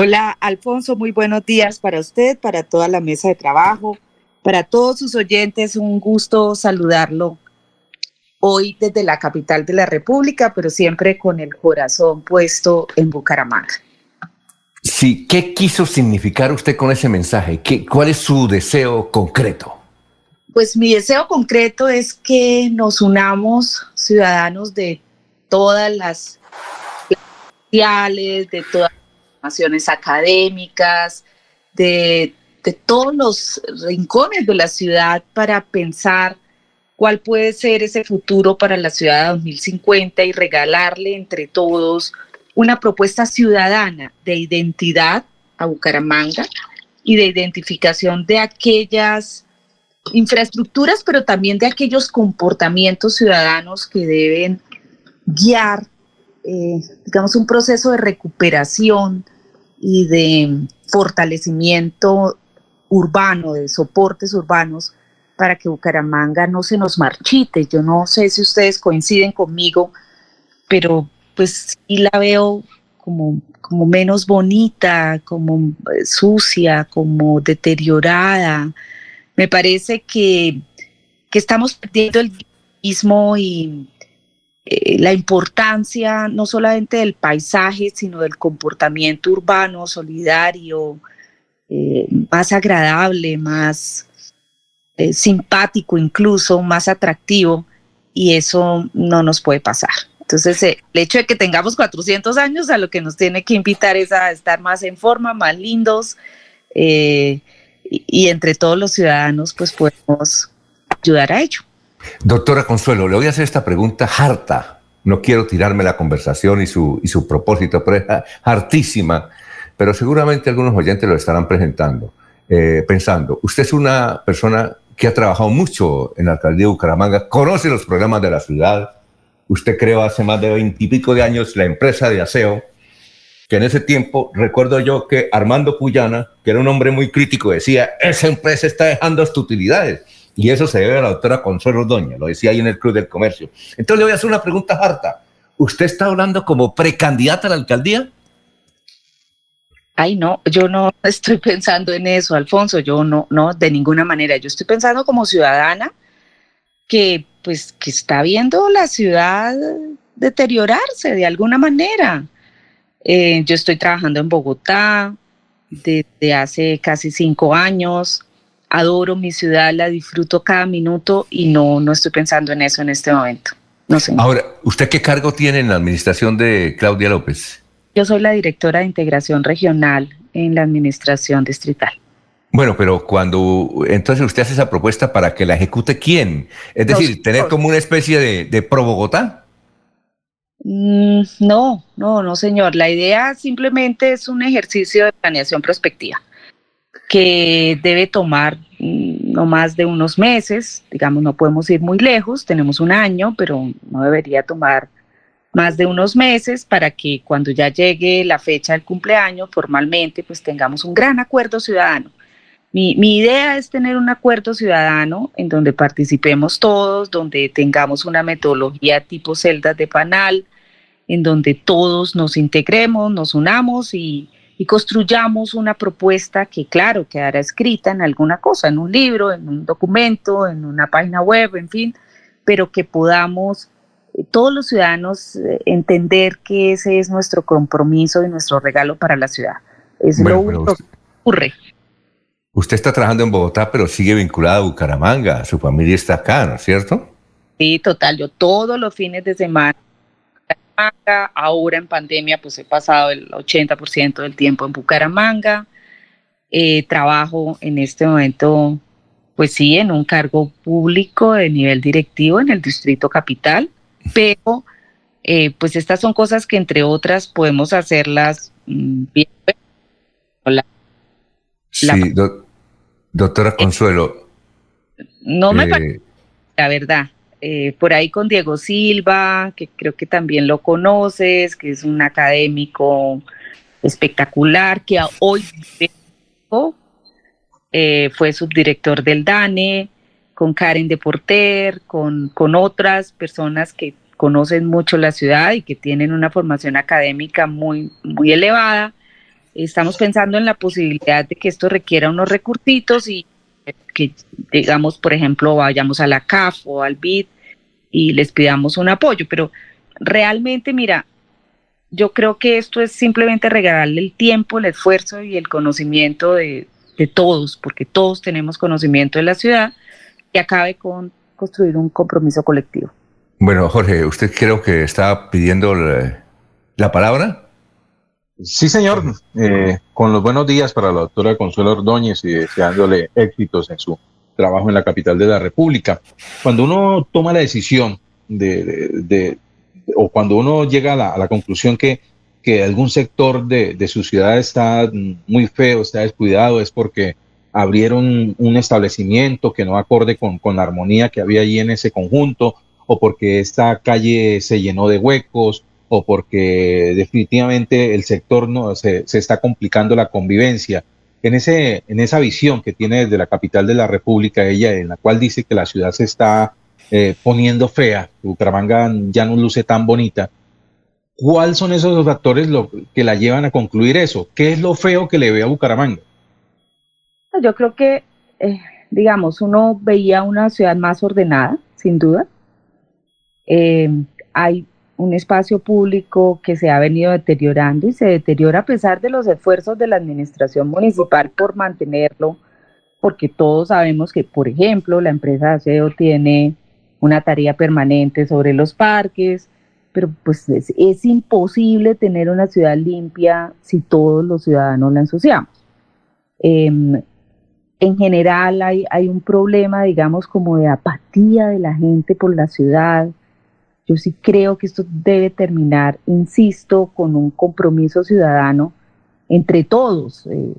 Hola, Alfonso, muy buenos días para usted, para toda la mesa de trabajo, para todos sus oyentes, un gusto saludarlo hoy desde la capital de la República, pero siempre con el corazón puesto en Bucaramanga. Sí, ¿qué quiso significar usted con ese mensaje? ¿Qué, ¿Cuál es su deseo concreto? Pues mi deseo concreto es que nos unamos ciudadanos de todas las sociales, de todas formaciones académicas, de, todos los rincones de la ciudad para pensar cuál puede ser ese futuro para la ciudad de 2050 y regalarle entre todos una propuesta ciudadana de identidad a Bucaramanga y de identificación de aquellas infraestructuras, pero también de aquellos comportamientos ciudadanos que deben guiar eh, digamos, un proceso de recuperación y de fortalecimiento urbano, de soportes urbanos, para que Bucaramanga no se nos marchite. Yo no sé si ustedes coinciden conmigo, pero pues sí la veo como, como menos bonita, como eh, sucia, como deteriorada. Me parece que, que estamos perdiendo el mismo y eh, la importancia no solamente del paisaje, sino del comportamiento urbano, solidario, eh, más agradable, más eh, simpático incluso, más atractivo, y eso no nos puede pasar. Entonces, el hecho de que tengamos 400 años a lo que nos tiene que invitar es a estar más en forma, más lindos, y, y entre todos los ciudadanos, pues podemos ayudar a ello. Doctora Consuelo, le voy a hacer esta pregunta harta. No quiero tirarme la conversación y su, y su propósito, pero es hartísima. Pero seguramente algunos oyentes lo estarán presentando, eh, pensando. Usted es una persona que ha trabajado mucho en la alcaldía de Bucaramanga, conoce los programas de la ciudad. Usted creó hace más de veintipico de años la empresa de aseo, que en ese tiempo recuerdo yo que Armando Puyana, que era un hombre muy crítico, decía, esa empresa está dejando sus utilidades y eso se debe a la doctora Consuelo Doña, lo decía ahí en el Club del Comercio. Entonces le voy a hacer una pregunta harta. ¿Usted está hablando como precandidata a la alcaldía? Ay, no, yo no estoy pensando en eso, Alfonso, yo no, no, de ninguna manera. Yo estoy pensando como ciudadana que, pues, que está viendo la ciudad deteriorarse de alguna manera. Eh, yo estoy trabajando en Bogotá desde hace casi cinco años adoro mi ciudad, la disfruto cada minuto y no, no estoy pensando en eso en este momento. No sé. Ahora, ¿usted qué cargo tiene en la administración de Claudia López? Yo soy la directora de integración regional en la administración distrital. Bueno, pero cuando entonces usted hace esa propuesta para que la ejecute quién, es decir, tener como una especie de, de pro Bogotá. Mm, no, no, no, señor. La idea simplemente es un ejercicio de planeación prospectiva que debe tomar mm, no más de unos meses, digamos, no podemos ir muy lejos, tenemos un año, pero no debería tomar más de unos meses para que cuando ya llegue la fecha del cumpleaños formalmente, pues tengamos un gran acuerdo ciudadano. Mi, mi, idea es tener un acuerdo ciudadano en donde participemos todos, donde tengamos una metodología tipo celdas de panal, en donde todos nos integremos, nos unamos y, y construyamos una propuesta que, claro, quedará escrita en alguna cosa, en un libro, en un documento, en una página web, en fin, pero que podamos eh, todos los ciudadanos eh, entender que ese es nuestro compromiso y nuestro regalo para la ciudad. Es lo único que ocurre. Usted está trabajando en Bogotá, pero sigue vinculada a Bucaramanga. Su familia está acá, ¿no es cierto? Sí, total. Yo todos los fines de semana Ahora en pandemia, pues he pasado el 80% del tiempo en Bucaramanga. Eh, trabajo en este momento, pues sí, en un cargo público de nivel directivo en el Distrito Capital, pero eh, pues estas son cosas que entre otras podemos hacerlas mm, bien. sí, doctora Consuelo. no me parece, la verdad. Eh, por ahí con Diego Silva, que creo que también lo conoces, que es un académico espectacular, que hoy eh, fue subdirector del DANE, con Karen de Porter, con, con otras personas que conocen mucho la ciudad y que tienen una formación académica muy, muy elevada. Estamos pensando en la posibilidad de que esto requiera unos recursitos y que, digamos, por ejemplo, vayamos a la CAF o al BID y les pidamos un apoyo. Pero realmente, mira, yo creo que esto es simplemente regalarle el tiempo, el esfuerzo y el conocimiento de, todos, porque todos tenemos conocimiento de la ciudad, y acabe con construir un compromiso colectivo. Bueno, Jorge, usted creo que está pidiendo la, palabra. Sí, señor. Eh, con los buenos días para la doctora Consuelo Ordóñez y deseándole éxitos en su trabajo en la capital de la República. Cuando uno toma la decisión de, o cuando uno llega a la, conclusión que, que, algún sector de, de, su ciudad está muy feo, está descuidado, es porque abrieron un establecimiento que no acorde con, con la armonía que había allí en ese conjunto, o porque esta calle se llenó de huecos, o porque definitivamente el sector no, se, está complicando la convivencia. En, ese, en esa visión que tiene desde la capital de la República, ella, en la cual dice que la ciudad se está eh, poniendo fea, Bucaramanga ya no luce tan bonita, ¿cuáles son esos factores lo, que la llevan a concluir eso? ¿Qué es lo feo que le ve a Bucaramanga? Yo creo que, eh, digamos, uno veía una ciudad más ordenada, sin duda, eh, hay un espacio público que se ha venido deteriorando y se deteriora a pesar de los esfuerzos de la administración municipal por mantenerlo, porque todos sabemos que, por ejemplo, la empresa de aseo tiene una tarea permanente sobre los parques, pero pues es, imposible tener una ciudad limpia si todos los ciudadanos la ensuciamos. Em, en general hay, hay un problema, digamos, como de apatía de la gente por la ciudad, yo sí creo que esto debe terminar, insisto, con un compromiso ciudadano entre todos. Eh,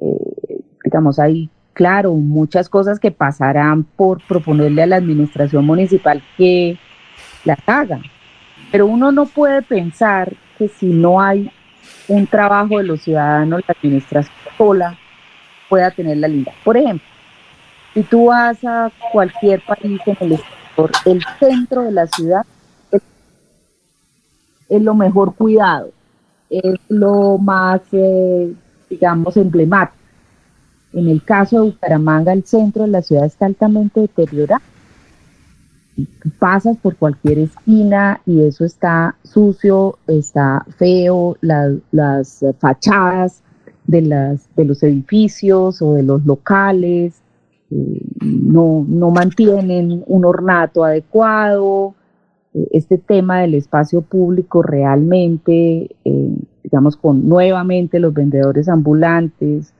eh, digamos, hay, claro, muchas cosas que pasarán por proponerle a la administración municipal que la hagan, pero uno no puede pensar que si no hay un trabajo de los ciudadanos, la administración sola pueda tener la linda. Por ejemplo, si tú vas a cualquier país en el el centro de la ciudad es, lo mejor cuidado, es lo más, eh, digamos, emblemático. En el caso de Bucaramanga, el centro de la ciudad está altamente deteriorado. Pasas por cualquier esquina y eso está sucio, está feo, las fachadas de, las, de los edificios o de los locales no, no mantienen un ornato adecuado. Eh, este tema del espacio público realmente, eh, digamos, con nuevamente los vendedores ambulantes,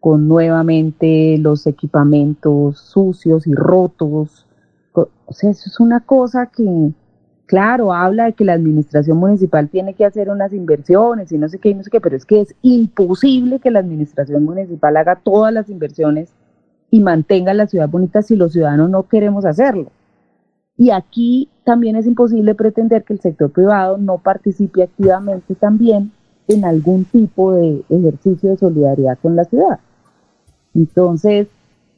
con nuevamente los equipamientos sucios y rotos. O sea, eso es una cosa que, claro, habla de que la administración municipal tiene que hacer unas inversiones y no sé qué, y no sé qué, pero es que es imposible que la administración municipal haga todas las inversiones y mantenga la ciudad bonita si los ciudadanos no queremos hacerlo. Y aquí también es imposible pretender que el sector privado no participe activamente también en algún tipo de ejercicio de solidaridad con la ciudad. Entonces,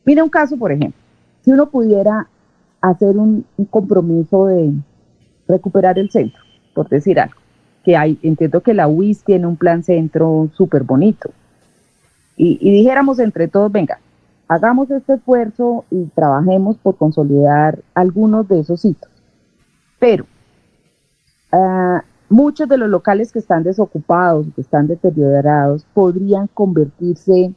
mira un caso, por ejemplo, si uno pudiera hacer un, compromiso de recuperar el centro, por decir algo, que hay, entiendo que la UIS tiene un plan centro súper bonito, y dijéramos entre todos, venga, hagamos este esfuerzo y trabajemos por consolidar algunos de esos sitios. Pero ah, muchos de los locales que están desocupados, que están deteriorados, podrían convertirse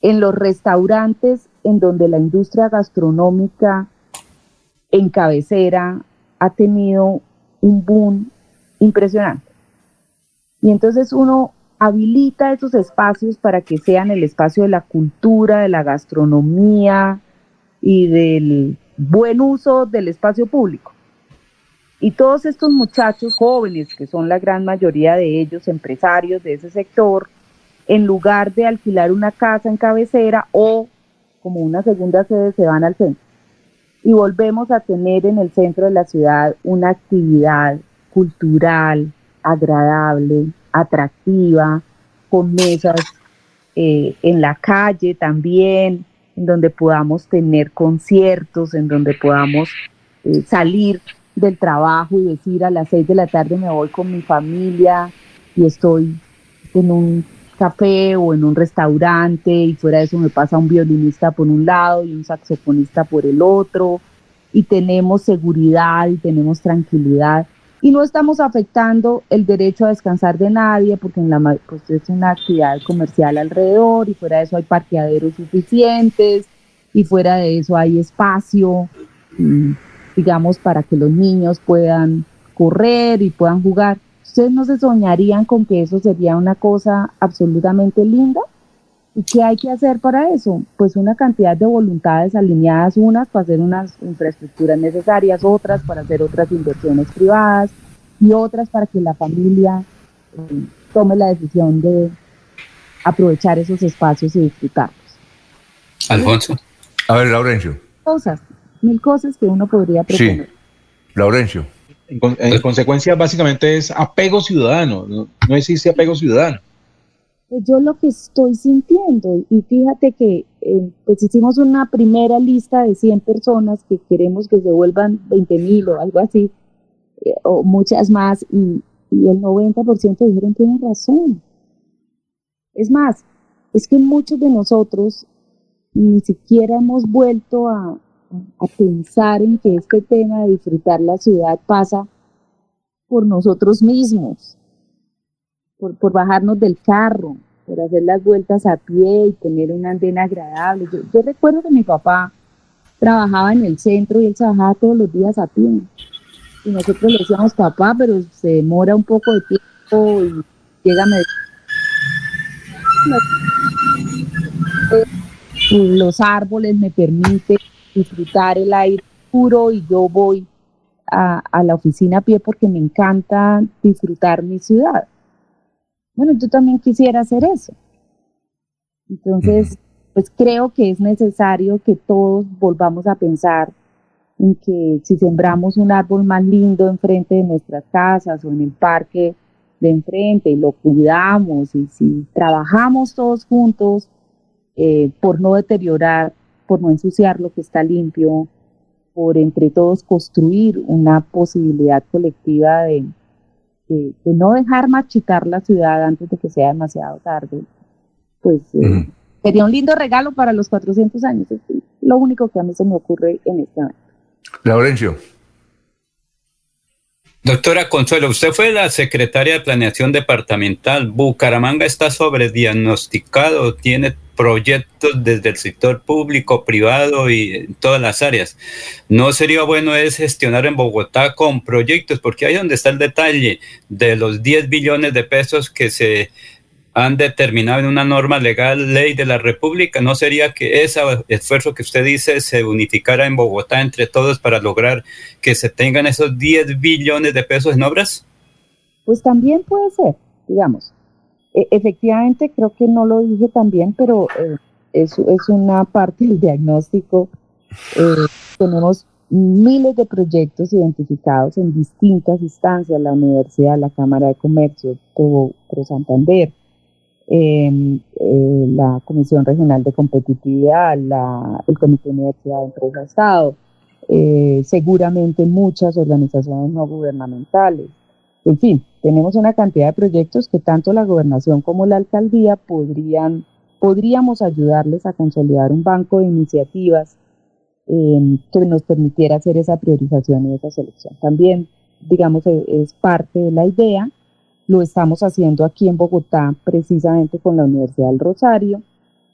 en los restaurantes en donde la industria gastronómica en cabecera ha tenido un boom impresionante. Y entonces uno habilita esos espacios para que sean el espacio de la cultura, de la gastronomía y del buen uso del espacio público. Y todos estos muchachos jóvenes, que son la gran mayoría de ellos empresarios de ese sector, en lugar de alquilar una casa en cabecera o como una segunda sede, se van al centro. Y volvemos a tener en el centro de la ciudad una actividad cultural, agradable, atractiva, con mesas eh, en la calle también, en donde podamos tener conciertos, en donde podamos eh, salir del trabajo y decir a las seis de la tarde me voy con mi familia y estoy en un café o en un restaurante y fuera de eso me pasa un violinista por un lado y un saxofonista por el otro y tenemos seguridad y tenemos tranquilidad y no estamos afectando el derecho a descansar de nadie porque en la pues es una actividad comercial alrededor y fuera de eso hay parqueaderos suficientes y fuera de eso hay espacio mm, digamos para que los niños puedan correr y puedan jugar. Ustedes no se soñarían con que eso sería una cosa absolutamente linda ¿Y qué hay que hacer para eso? Pues una cantidad de voluntades alineadas, unas para hacer unas infraestructuras necesarias, otras para hacer otras inversiones privadas y otras para que la familia eh, tome la decisión de aprovechar esos espacios y disfrutarlos. Alfonso. A ver, Laurencio. Cosas, mil cosas que uno podría proponer. Sí, Laurencio. En, consecuencia, básicamente es apego ciudadano, no, no existe apego ciudadano yo lo que estoy sintiendo, y fíjate que eh, pues hicimos una primera lista de 100 personas que queremos que se vuelvan 20 mil o algo así, eh, o muchas más, y, el 90% dijeron tienen razón. Es más, es que muchos de nosotros ni siquiera hemos vuelto a pensar en que este tema de disfrutar la ciudad pasa por nosotros mismos por, bajarnos del carro, por hacer las vueltas a pie y tener una andena agradable. Yo, recuerdo que mi papá trabajaba en el centro y él trabajaba todos los días a pie. Y nosotros le decíamos, papá, pero se demora un poco de tiempo y llega a los árboles me permiten disfrutar el aire puro y yo voy a, la oficina a pie porque me encanta disfrutar mi ciudad. Bueno, yo también quisiera hacer eso. Entonces, pues creo que es necesario que todos volvamos a pensar en que si sembramos un árbol más lindo enfrente de nuestras casas o en el parque de enfrente y lo cuidamos y si trabajamos todos juntos eh, por no deteriorar, por no ensuciar lo que está limpio, por entre todos construir una posibilidad colectiva de, de, no dejar machitar la ciudad antes de que sea demasiado tarde, pues eh, sería un lindo regalo para los 400 años. Es lo único que a mí se me ocurre en este momento. Laurencio. Doctora Consuelo, usted fue la secretaria de Planeación Departamental. Bucaramanga está sobrediagnosticado, tiene proyectos desde el sector público, privado y en todas las áreas. No sería bueno es gestionar en Bogotá con proyectos, porque ahí donde está el detalle de los 10 billones de pesos que se han determinado en una norma legal, ley de la República, ¿no sería que ese esfuerzo que usted dice se unificara en Bogotá entre todos para lograr que se tengan esos 10 billones de pesos en obras? Pues también puede ser, digamos. E, efectivamente, creo que no lo dije también, pero eh, es, es, una parte del diagnóstico. Eh, tenemos miles de proyectos identificados en distintas instancias, la universidad, la Cámara de Comercio, Pro, Santander, em, eh, la Comisión Regional de Competitividad, el Comité de Universidad de Empresa Estado, seguramente muchas organizaciones no gubernamentales, en fin, tenemos una cantidad de proyectos que tanto la gobernación como la alcaldía podrían, podríamos ayudarles a consolidar un banco de iniciativas em, que nos permitiera hacer esa priorización y esa selección. También, digamos, e, es parte de la idea. Lo estamos haciendo aquí en Bogotá precisamente con la Universidad del Rosario.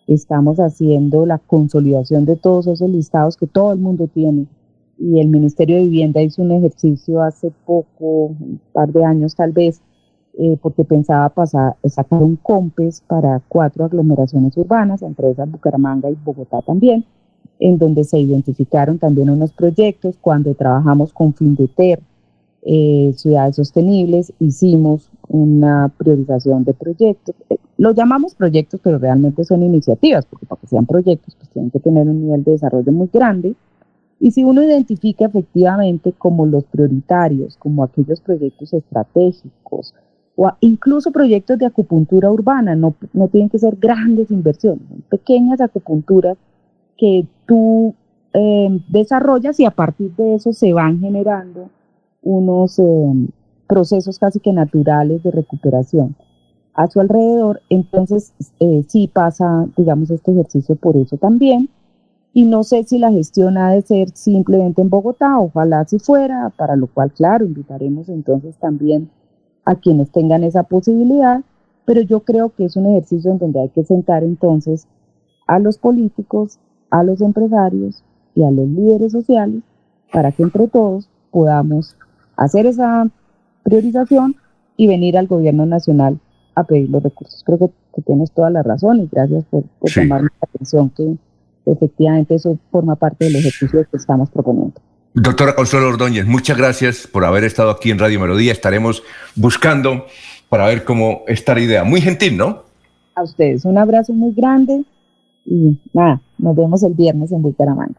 Estamos haciendo la consolidación de todos esos listados que todo el mundo tiene y el Ministerio de Vivienda hizo un ejercicio hace poco, un par de años tal vez, eh, porque pensaba pasar, sacar un COMPES para cuatro aglomeraciones urbanas, entre esas Bucaramanga y Bogotá también, en donde se identificaron también unos proyectos. Cuando trabajamos con Findeter, eh, Ciudades Sostenibles, hicimos una priorización de proyectos. Eh, lo llamamos proyectos, pero realmente son iniciativas, porque para que sean proyectos, pues tienen que tener un nivel de desarrollo muy grande y si uno identifica efectivamente como los prioritarios, como aquellos proyectos estratégicos, o incluso proyectos de acupuntura urbana, no, no tienen que ser grandes inversiones, pequeñas acupunturas que tú em, desarrollas y a partir de eso se van generando unos em, procesos casi que naturales de recuperación. a su alrededor, entonces eh, sí pasa, digamos, este ejercicio por eso también. Y no sé si la gestión ha de ser simplemente en Bogotá, ojalá si fuera, para lo cual, claro, invitaremos entonces también a quienes tengan esa posibilidad, pero yo creo que es un ejercicio en donde hay que sentar entonces a los políticos, a los empresarios y a los líderes sociales para que entre todos podamos hacer esa priorización y venir al gobierno nacional a pedir los recursos. Creo que, tienes toda la razón y gracias por, tomar la atención que efectivamente eso forma parte del ejercicio que estamos proponiendo. Doctora Consuelo Ordóñez, muchas gracias por haber estado aquí en Radio Melodía. Estaremos buscando para ver cómo está la idea. Muy gentil, ¿no? A ustedes un abrazo muy grande y nada, nos vemos el viernes en Bucaramanga.